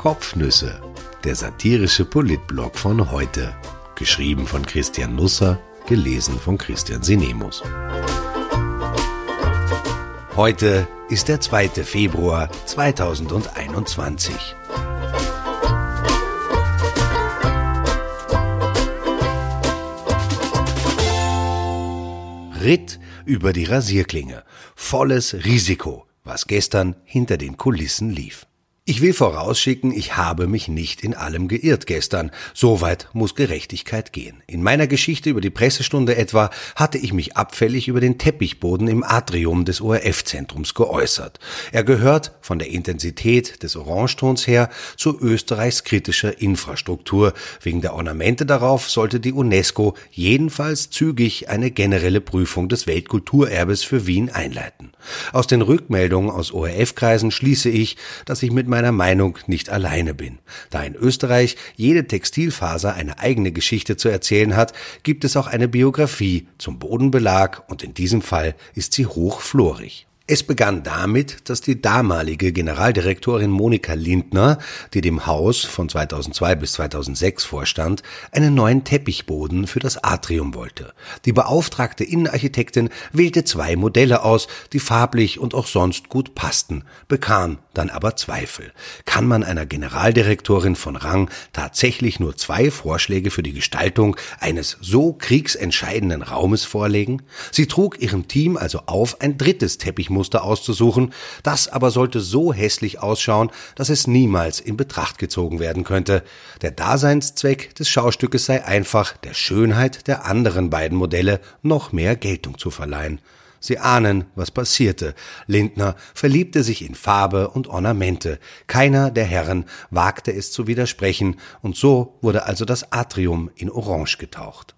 Kopfnüsse, der satirische Politblog von heute. Geschrieben von Christian Nusser, gelesen von Christian Sinemus. Heute ist der 2. Februar 2021. Ritt über die Rasierklinge. Volles Risiko, was gestern hinter den Kulissen lief. Ich will vorausschicken, ich habe mich nicht in allem geirrt gestern. Soweit muss Gerechtigkeit gehen. In meiner Geschichte über die Pressestunde etwa hatte ich mich abfällig über den Teppichboden im Atrium des ORF-Zentrums geäußert. Er gehört von der Intensität des Orangetons her zu Österreichs kritischer Infrastruktur. Wegen der Ornamente darauf sollte die UNESCO jedenfalls zügig eine generelle Prüfung des Weltkulturerbes für Wien einleiten. Aus den Rückmeldungen aus ORF-Kreisen schließe ich, dass ich mit meiner Meinung nicht alleine bin. Da in Österreich jede Textilfaser eine eigene Geschichte zu erzählen hat, gibt es auch eine Biografie zum Bodenbelag und in diesem Fall ist sie hochflorig. Es begann damit, dass die damalige Generaldirektorin Monika Lindner, die dem Haus von 2002 bis 2006 vorstand, einen neuen Teppichboden für das Atrium wollte. Die beauftragte Innenarchitektin wählte zwei Modelle aus, die farblich und auch sonst gut passten, bekam dann aber Zweifel. Kann man einer Generaldirektorin von Rang tatsächlich nur zwei Vorschläge für die Gestaltung eines so kriegsentscheidenden Raumes vorlegen? Sie trug ihrem Team also auf, ein drittes Teppichmuster Muster auszusuchen, das aber sollte so hässlich ausschauen, dass es niemals in Betracht gezogen werden könnte. Der Daseinszweck des Schaustückes sei einfach, der Schönheit der anderen beiden Modelle noch mehr Geltung zu verleihen. Sie ahnen, was passierte. Lindner verliebte sich in Farbe und Ornamente. Keiner der Herren wagte es zu widersprechen, und so wurde also das Atrium in Orange getaucht.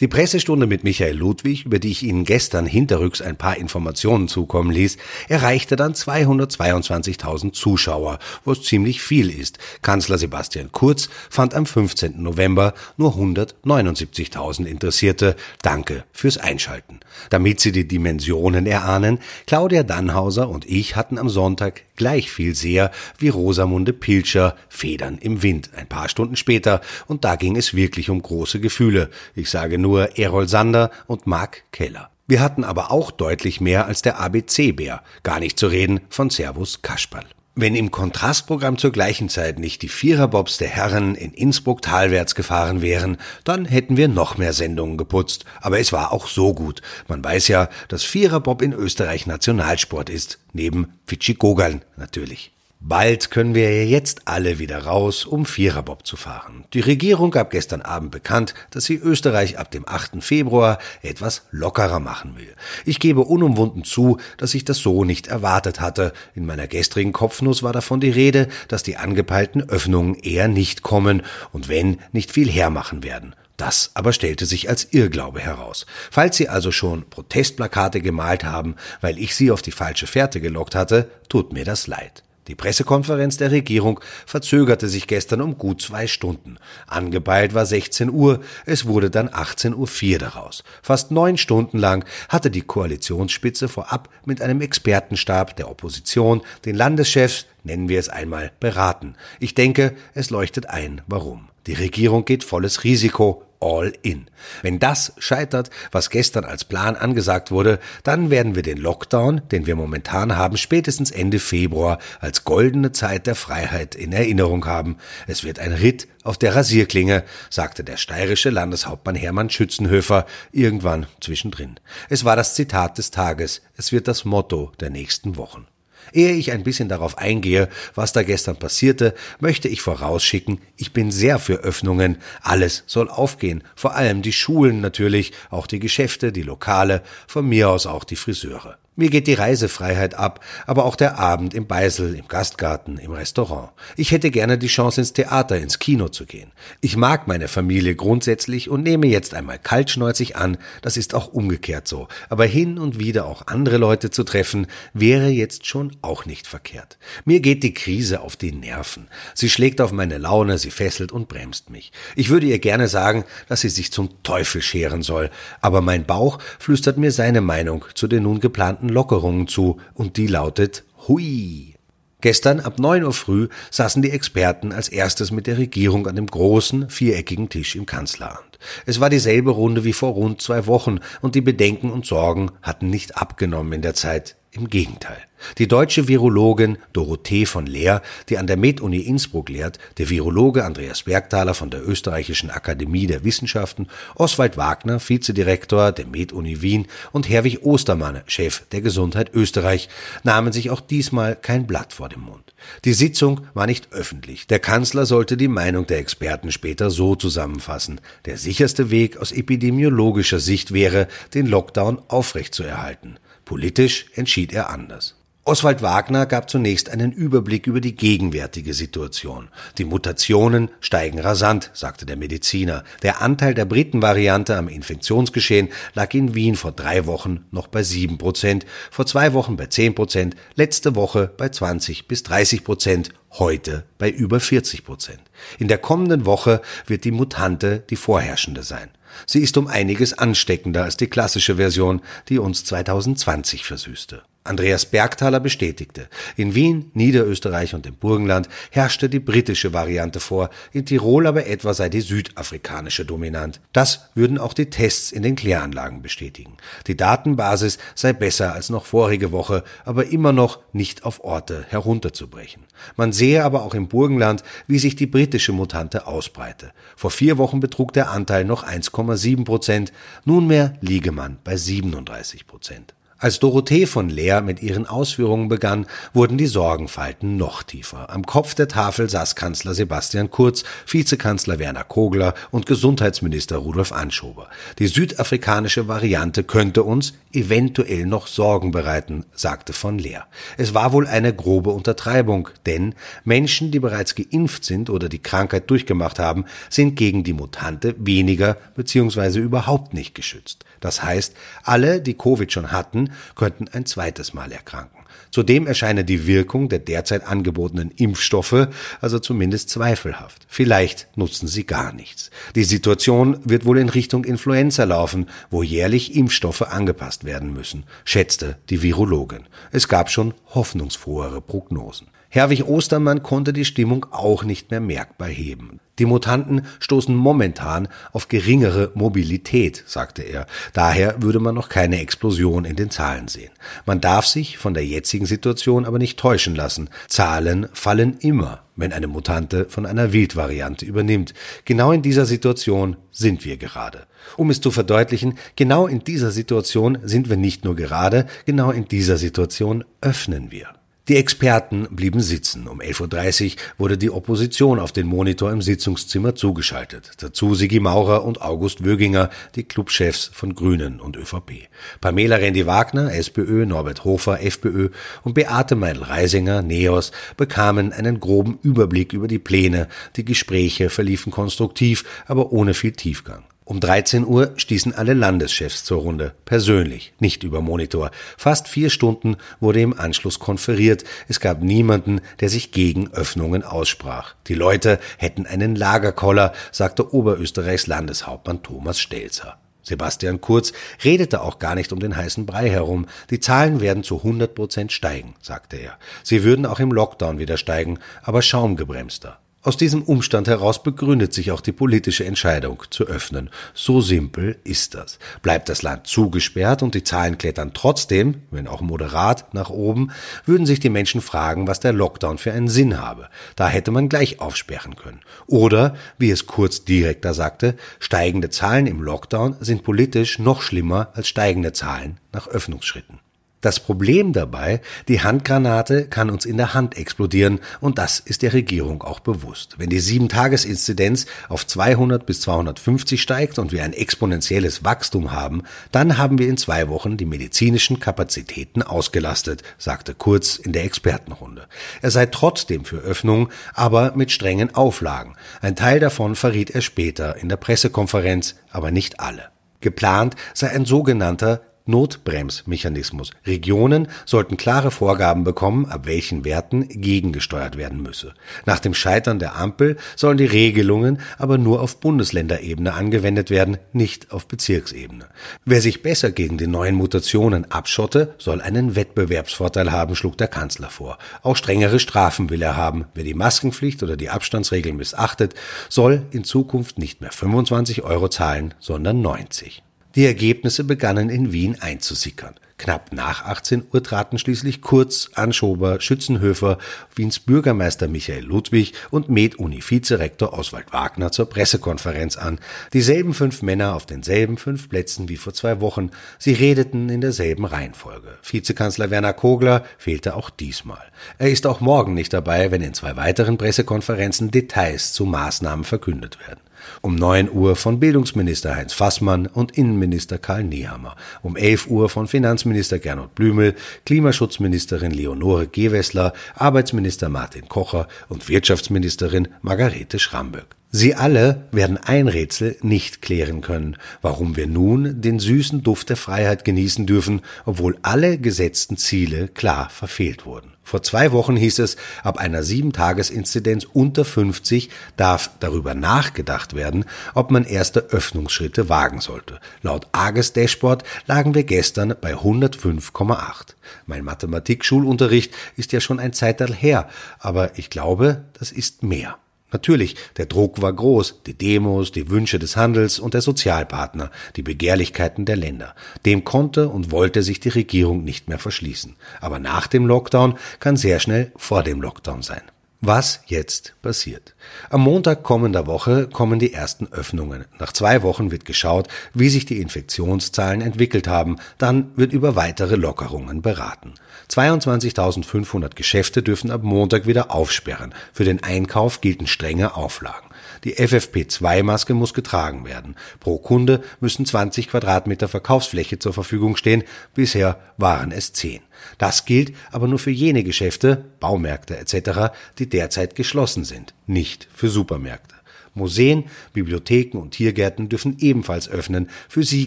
Die Pressestunde mit Michael Ludwig, über die ich Ihnen gestern hinterrücks ein paar Informationen zukommen ließ, erreichte dann 222.000 Zuschauer, was ziemlich viel ist. Kanzler Sebastian Kurz fand am 15. November nur 179.000 Interessierte. Danke fürs Einschalten. Damit Sie die Dimensionen erahnen, Claudia Dannhauser und ich hatten am Sonntag gleich viel Seher wie Rosamunde Pilcher Federn im Wind ein paar Stunden später und da ging es wirklich um große Gefühle. Ich sage nur Errol Sander und Mark Keller. Wir hatten aber auch deutlich mehr als der ABC-Bär, gar nicht zu reden von Servus Kasperl. Wenn im Kontrastprogramm zur gleichen Zeit nicht die Viererbobs der Herren in Innsbruck talwärts gefahren wären, dann hätten wir noch mehr Sendungen geputzt. Aber es war auch so gut. Man weiß ja, dass Viererbob in Österreich Nationalsport ist. Neben Fidschi-Gogaln natürlich. Bald können wir ja jetzt alle wieder raus, um Viererbob zu fahren. Die Regierung gab gestern Abend bekannt, dass sie Österreich ab dem 8. Februar etwas lockerer machen will. Ich gebe unumwunden zu, dass ich das so nicht erwartet hatte. In meiner gestrigen Kopfnuss war davon die Rede, dass die angepeilten Öffnungen eher nicht kommen und wenn, nicht viel hermachen werden. Das aber stellte sich als Irrglaube heraus. Falls Sie also schon Protestplakate gemalt haben, weil ich Sie auf die falsche Fährte gelockt hatte, tut mir das leid. Die Pressekonferenz der Regierung verzögerte sich gestern um gut zwei Stunden. Angepeilt war 16 Uhr, es wurde dann 18.04 Uhr daraus. Fast neun Stunden lang hatte die Koalitionsspitze vorab mit einem Expertenstab der Opposition den Landeschefs, nennen wir es einmal, beraten. Ich denke, es leuchtet ein, warum. Die Regierung geht volles Risiko, all in. Wenn das scheitert, was gestern als Plan angesagt wurde, dann werden wir den Lockdown, den wir momentan haben, spätestens Ende Februar als goldene Zeit der Freiheit in Erinnerung haben. Es wird ein Ritt auf der Rasierklinge, sagte der steirische Landeshauptmann Hermann Schützenhöfer irgendwann zwischendrin. Es war das Zitat des Tages, es wird das Motto der nächsten Wochen. Ehe ich ein bisschen darauf eingehe, was da gestern passierte, möchte ich vorausschicken, ich bin sehr für Öffnungen. Alles soll aufgehen. Vor allem die Schulen natürlich, auch die Geschäfte, die Lokale, von mir aus auch die Friseure. Mir geht die Reisefreiheit ab, aber auch der Abend im Beisel, im Gastgarten, im Restaurant. Ich hätte gerne die Chance ins Theater, ins Kino zu gehen. Ich mag meine Familie grundsätzlich und nehme jetzt einmal kaltschnäuzig an, das ist auch umgekehrt so. Aber hin und wieder auch andere Leute zu treffen, wäre jetzt schon auch nicht verkehrt. Mir geht die Krise auf die Nerven. Sie schlägt auf meine Laune, sie fesselt und bremst mich. Ich würde ihr gerne sagen, dass sie sich zum Teufel scheren soll, aber mein Bauch flüstert mir seine Meinung zu den nun geplanten Lockerungen zu und die lautet Hui. Gestern ab 9 Uhr früh saßen die Experten als erstes mit der Regierung an dem großen, viereckigen Tisch im Kanzleramt. Es war dieselbe Runde wie vor rund zwei Wochen und die Bedenken und Sorgen hatten nicht abgenommen in der Zeit, im Gegenteil. Die deutsche Virologin Dorothee von Leer, die an der Med-Uni Innsbruck lehrt, der Virologe Andreas Bergthaler von der Österreichischen Akademie der Wissenschaften, Oswald Wagner, Vizedirektor der Med-Uni Wien und Herwig Ostermann, Chef der Gesundheit Österreich, nahmen sich auch diesmal kein Blatt vor dem Mund. Die Sitzung war nicht öffentlich. Der Kanzler sollte die Meinung der Experten später so zusammenfassen. Der sicherste Weg aus epidemiologischer Sicht wäre, den Lockdown aufrechtzuerhalten. Politisch entschied er anders. Oswald Wagner gab zunächst einen Überblick über die gegenwärtige Situation. Die Mutationen steigen rasant, sagte der Mediziner. Der Anteil der Britenvariante am Infektionsgeschehen lag in Wien vor drei Wochen noch bei sieben Prozent, vor zwei Wochen bei zehn Prozent, letzte Woche bei 20 bis 30 Prozent, heute bei über 40 Prozent. In der kommenden Woche wird die Mutante die vorherrschende sein. Sie ist um einiges ansteckender als die klassische Version, die uns 2020 versüßte. Andreas Bergthaler bestätigte, in Wien, Niederösterreich und im Burgenland herrschte die britische Variante vor, in Tirol aber etwa sei die südafrikanische dominant. Das würden auch die Tests in den Kläranlagen bestätigen. Die Datenbasis sei besser als noch vorige Woche, aber immer noch nicht auf Orte herunterzubrechen. Man sehe aber auch im Burgenland, wie sich die britische Mutante ausbreite. Vor vier Wochen betrug der Anteil noch 1,7 Prozent, nunmehr liege man bei 37 Prozent. Als Dorothee von Leer mit ihren Ausführungen begann, wurden die Sorgenfalten noch tiefer. Am Kopf der Tafel saß Kanzler Sebastian Kurz, Vizekanzler Werner Kogler und Gesundheitsminister Rudolf Anschober. Die südafrikanische Variante könnte uns eventuell noch Sorgen bereiten, sagte von Leer. Es war wohl eine grobe Untertreibung, denn Menschen, die bereits geimpft sind oder die Krankheit durchgemacht haben, sind gegen die Mutante weniger bzw. überhaupt nicht geschützt. Das heißt, alle, die Covid schon hatten, könnten ein zweites Mal erkranken. Zudem erscheine die Wirkung der derzeit angebotenen Impfstoffe also zumindest zweifelhaft. Vielleicht nutzen sie gar nichts. Die Situation wird wohl in Richtung Influenza laufen, wo jährlich Impfstoffe angepasst werden müssen, schätzte die Virologin. Es gab schon hoffnungsfrohere Prognosen. Herwig Ostermann konnte die Stimmung auch nicht mehr merkbar heben. Die Mutanten stoßen momentan auf geringere Mobilität, sagte er. Daher würde man noch keine Explosion in den Zahlen sehen. Man darf sich von der jetzigen Situation aber nicht täuschen lassen. Zahlen fallen immer, wenn eine Mutante von einer Wildvariante übernimmt. Genau in dieser Situation sind wir gerade. Um es zu verdeutlichen, genau in dieser Situation sind wir nicht nur gerade, genau in dieser Situation öffnen wir. Die Experten blieben sitzen. Um 11.30 Uhr wurde die Opposition auf den Monitor im Sitzungszimmer zugeschaltet. Dazu Sigi Maurer und August Wöginger, die Clubchefs von Grünen und ÖVP. Pamela Rendi-Wagner, SPÖ, Norbert Hofer, FPÖ und Beate Meidel-Reisinger, NEOS, bekamen einen groben Überblick über die Pläne. Die Gespräche verliefen konstruktiv, aber ohne viel Tiefgang. Um 13 Uhr stießen alle Landeschefs zur Runde, persönlich, nicht über Monitor. Fast vier Stunden wurde im Anschluss konferiert. Es gab niemanden, der sich gegen Öffnungen aussprach. Die Leute hätten einen Lagerkoller, sagte Oberösterreichs Landeshauptmann Thomas Stelzer. Sebastian Kurz redete auch gar nicht um den heißen Brei herum. Die Zahlen werden zu 100 Prozent steigen, sagte er. Sie würden auch im Lockdown wieder steigen, aber schaumgebremster. Aus diesem Umstand heraus begründet sich auch die politische Entscheidung zu öffnen. So simpel ist das. Bleibt das Land zugesperrt und die Zahlen klettern trotzdem, wenn auch moderat, nach oben, würden sich die Menschen fragen, was der Lockdown für einen Sinn habe. Da hätte man gleich aufsperren können. Oder, wie es Kurz direkter sagte, steigende Zahlen im Lockdown sind politisch noch schlimmer als steigende Zahlen nach Öffnungsschritten. Das Problem dabei, die Handgranate kann uns in der Hand explodieren und das ist der Regierung auch bewusst. Wenn die 7-Tages-Inzidenz auf 200 bis 250 steigt und wir ein exponentielles Wachstum haben, dann haben wir in zwei Wochen die medizinischen Kapazitäten ausgelastet, sagte Kurz in der Expertenrunde. Er sei trotzdem für Öffnung, aber mit strengen Auflagen. Ein Teil davon verriet er später in der Pressekonferenz, aber nicht alle. Geplant sei ein sogenannter Notbremsmechanismus. Regionen sollten klare Vorgaben bekommen, ab welchen Werten gegengesteuert werden müsse. Nach dem Scheitern der Ampel sollen die Regelungen aber nur auf Bundesländerebene angewendet werden, nicht auf Bezirksebene. Wer sich besser gegen die neuen Mutationen abschotte, soll einen Wettbewerbsvorteil haben, schlug der Kanzler vor. Auch strengere Strafen will er haben. Wer die Maskenpflicht oder die Abstandsregeln missachtet, soll in Zukunft nicht mehr 25 Euro zahlen, sondern 90. Die Ergebnisse begannen in Wien einzusickern. Knapp nach 18 Uhr traten schließlich Kurz, Anschober, Schützenhöfer, Wiens Bürgermeister Michael Ludwig und Med-Uni-Vizerektor Oswald Wagner zur Pressekonferenz an. Dieselben fünf Männer auf denselben fünf Plätzen wie vor zwei Wochen. Sie redeten in derselben Reihenfolge. Vizekanzler Werner Kogler fehlte auch diesmal. Er ist auch morgen nicht dabei, wenn in zwei weiteren Pressekonferenzen Details zu Maßnahmen verkündet werden. Um 9 Uhr von Bildungsminister Heinz Fassmann und Innenminister Karl Nehammer. Um 11 Uhr von Finanzminister Gernot Blümel, Klimaschutzministerin Leonore Gewessler, Arbeitsminister Martin Kocher und Wirtschaftsministerin Margarete Schramböck. Sie alle werden ein Rätsel nicht klären können, warum wir nun den süßen Duft der Freiheit genießen dürfen, obwohl alle gesetzten Ziele klar verfehlt wurden. Vor zwei Wochen hieß es, ab einer Sieben-Tages-Inzidenz unter 50 darf darüber nachgedacht werden, ob man erste Öffnungsschritte wagen sollte. Laut Arges Dashboard lagen wir gestern bei 105,8. Mein Mathematik-Schulunterricht ist ja schon ein Zeitalter her, aber ich glaube, das ist mehr. Natürlich, der Druck war groß, die Demos, die Wünsche des Handels und der Sozialpartner, die Begehrlichkeiten der Länder. Dem konnte und wollte sich die Regierung nicht mehr verschließen. Aber nach dem Lockdown kann sehr schnell vor dem Lockdown sein. Was jetzt passiert. Am Montag kommender Woche kommen die ersten Öffnungen. Nach zwei Wochen wird geschaut, wie sich die Infektionszahlen entwickelt haben. Dann wird über weitere Lockerungen beraten. 22.500 Geschäfte dürfen ab Montag wieder aufsperren. Für den Einkauf gelten strenge Auflagen. Die FFP2-Maske muss getragen werden. Pro Kunde müssen 20 Quadratmeter Verkaufsfläche zur Verfügung stehen. Bisher waren es 10. Das gilt aber nur für jene Geschäfte, Baumärkte etc., die derzeit geschlossen sind, nicht für Supermärkte. Museen, Bibliotheken und Tiergärten dürfen ebenfalls öffnen. Für sie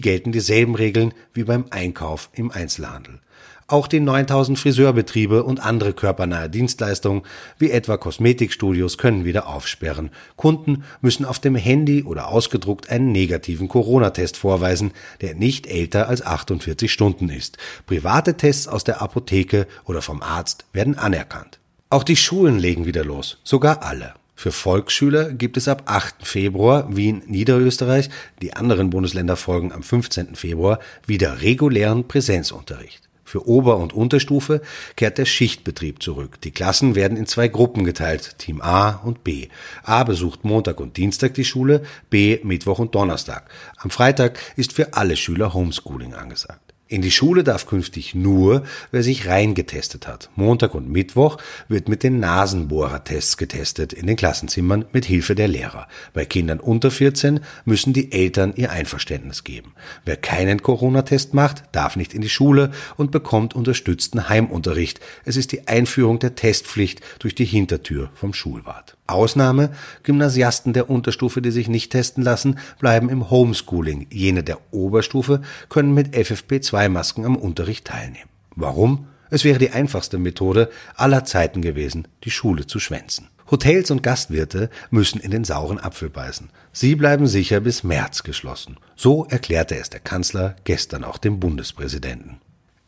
gelten dieselben Regeln wie beim Einkauf im Einzelhandel. Auch die 9000 Friseurbetriebe und andere körpernahe Dienstleistungen, wie etwa Kosmetikstudios, können wieder aufsperren. Kunden müssen auf dem Handy oder ausgedruckt einen negativen Corona-Test vorweisen, der nicht älter als 48 Stunden ist. Private Tests aus der Apotheke oder vom Arzt werden anerkannt. Auch die Schulen legen wieder los, sogar alle. Für Volksschüler gibt es ab 8. Februar Wien, Niederösterreich, die anderen Bundesländer folgen am 15. Februar, wieder regulären Präsenzunterricht. Für Ober- und Unterstufe kehrt der Schichtbetrieb zurück. Die Klassen werden in zwei Gruppen geteilt, Team A und B. A besucht Montag und Dienstag die Schule, B Mittwoch und Donnerstag. Am Freitag ist für alle Schüler Homeschooling angesagt. In die Schule darf künftig nur, wer sich reingetestet hat. Montag und Mittwoch wird mit den Nasenbohrertests getestet in den Klassenzimmern mit Hilfe der Lehrer. Bei Kindern unter 14 müssen die Eltern ihr Einverständnis geben. Wer keinen Corona-Test macht, darf nicht in die Schule und bekommt unterstützten Heimunterricht. Es ist die Einführung der Testpflicht durch die Hintertür vom Schulwart. Ausnahme, Gymnasiasten der Unterstufe, die sich nicht testen lassen, bleiben im Homeschooling. Jene der Oberstufe können mit FFP2-Masken am Unterricht teilnehmen. Warum? Es wäre die einfachste Methode aller Zeiten gewesen, die Schule zu schwänzen. Hotels und Gastwirte müssen in den sauren Apfel beißen. Sie bleiben sicher bis März geschlossen. So erklärte es der Kanzler gestern auch dem Bundespräsidenten.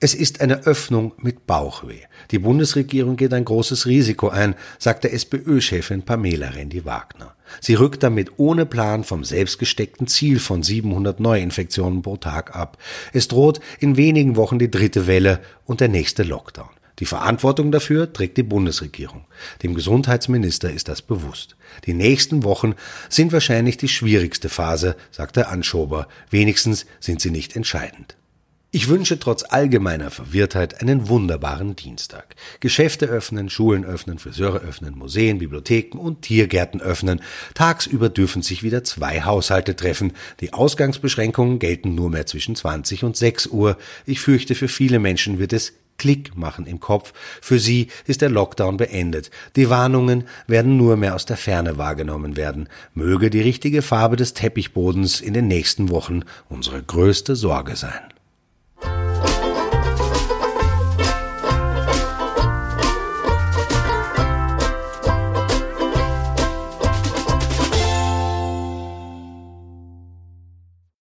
Es ist eine Öffnung mit Bauchweh. Die Bundesregierung geht ein großes Risiko ein, sagte SPÖ-Chefin Pamela Rendi-Wagner. Sie rückt damit ohne Plan vom selbstgesteckten Ziel von 700 Neuinfektionen pro Tag ab. Es droht in wenigen Wochen die dritte Welle und der nächste Lockdown. Die Verantwortung dafür trägt die Bundesregierung. Dem Gesundheitsminister ist das bewusst. Die nächsten Wochen sind wahrscheinlich die schwierigste Phase, sagte Anschober. Wenigstens sind sie nicht entscheidend. Ich wünsche trotz allgemeiner Verwirrtheit einen wunderbaren Dienstag. Geschäfte öffnen, Schulen öffnen, Friseure öffnen, Museen, Bibliotheken und Tiergärten öffnen. Tagsüber dürfen sich wieder zwei Haushalte treffen. Die Ausgangsbeschränkungen gelten nur mehr zwischen 20 und 6 Uhr. Ich fürchte, für viele Menschen wird es Klick machen im Kopf. Für sie ist der Lockdown beendet. Die Warnungen werden nur mehr aus der Ferne wahrgenommen werden. Möge die richtige Farbe des Teppichbodens in den nächsten Wochen unsere größte Sorge sein.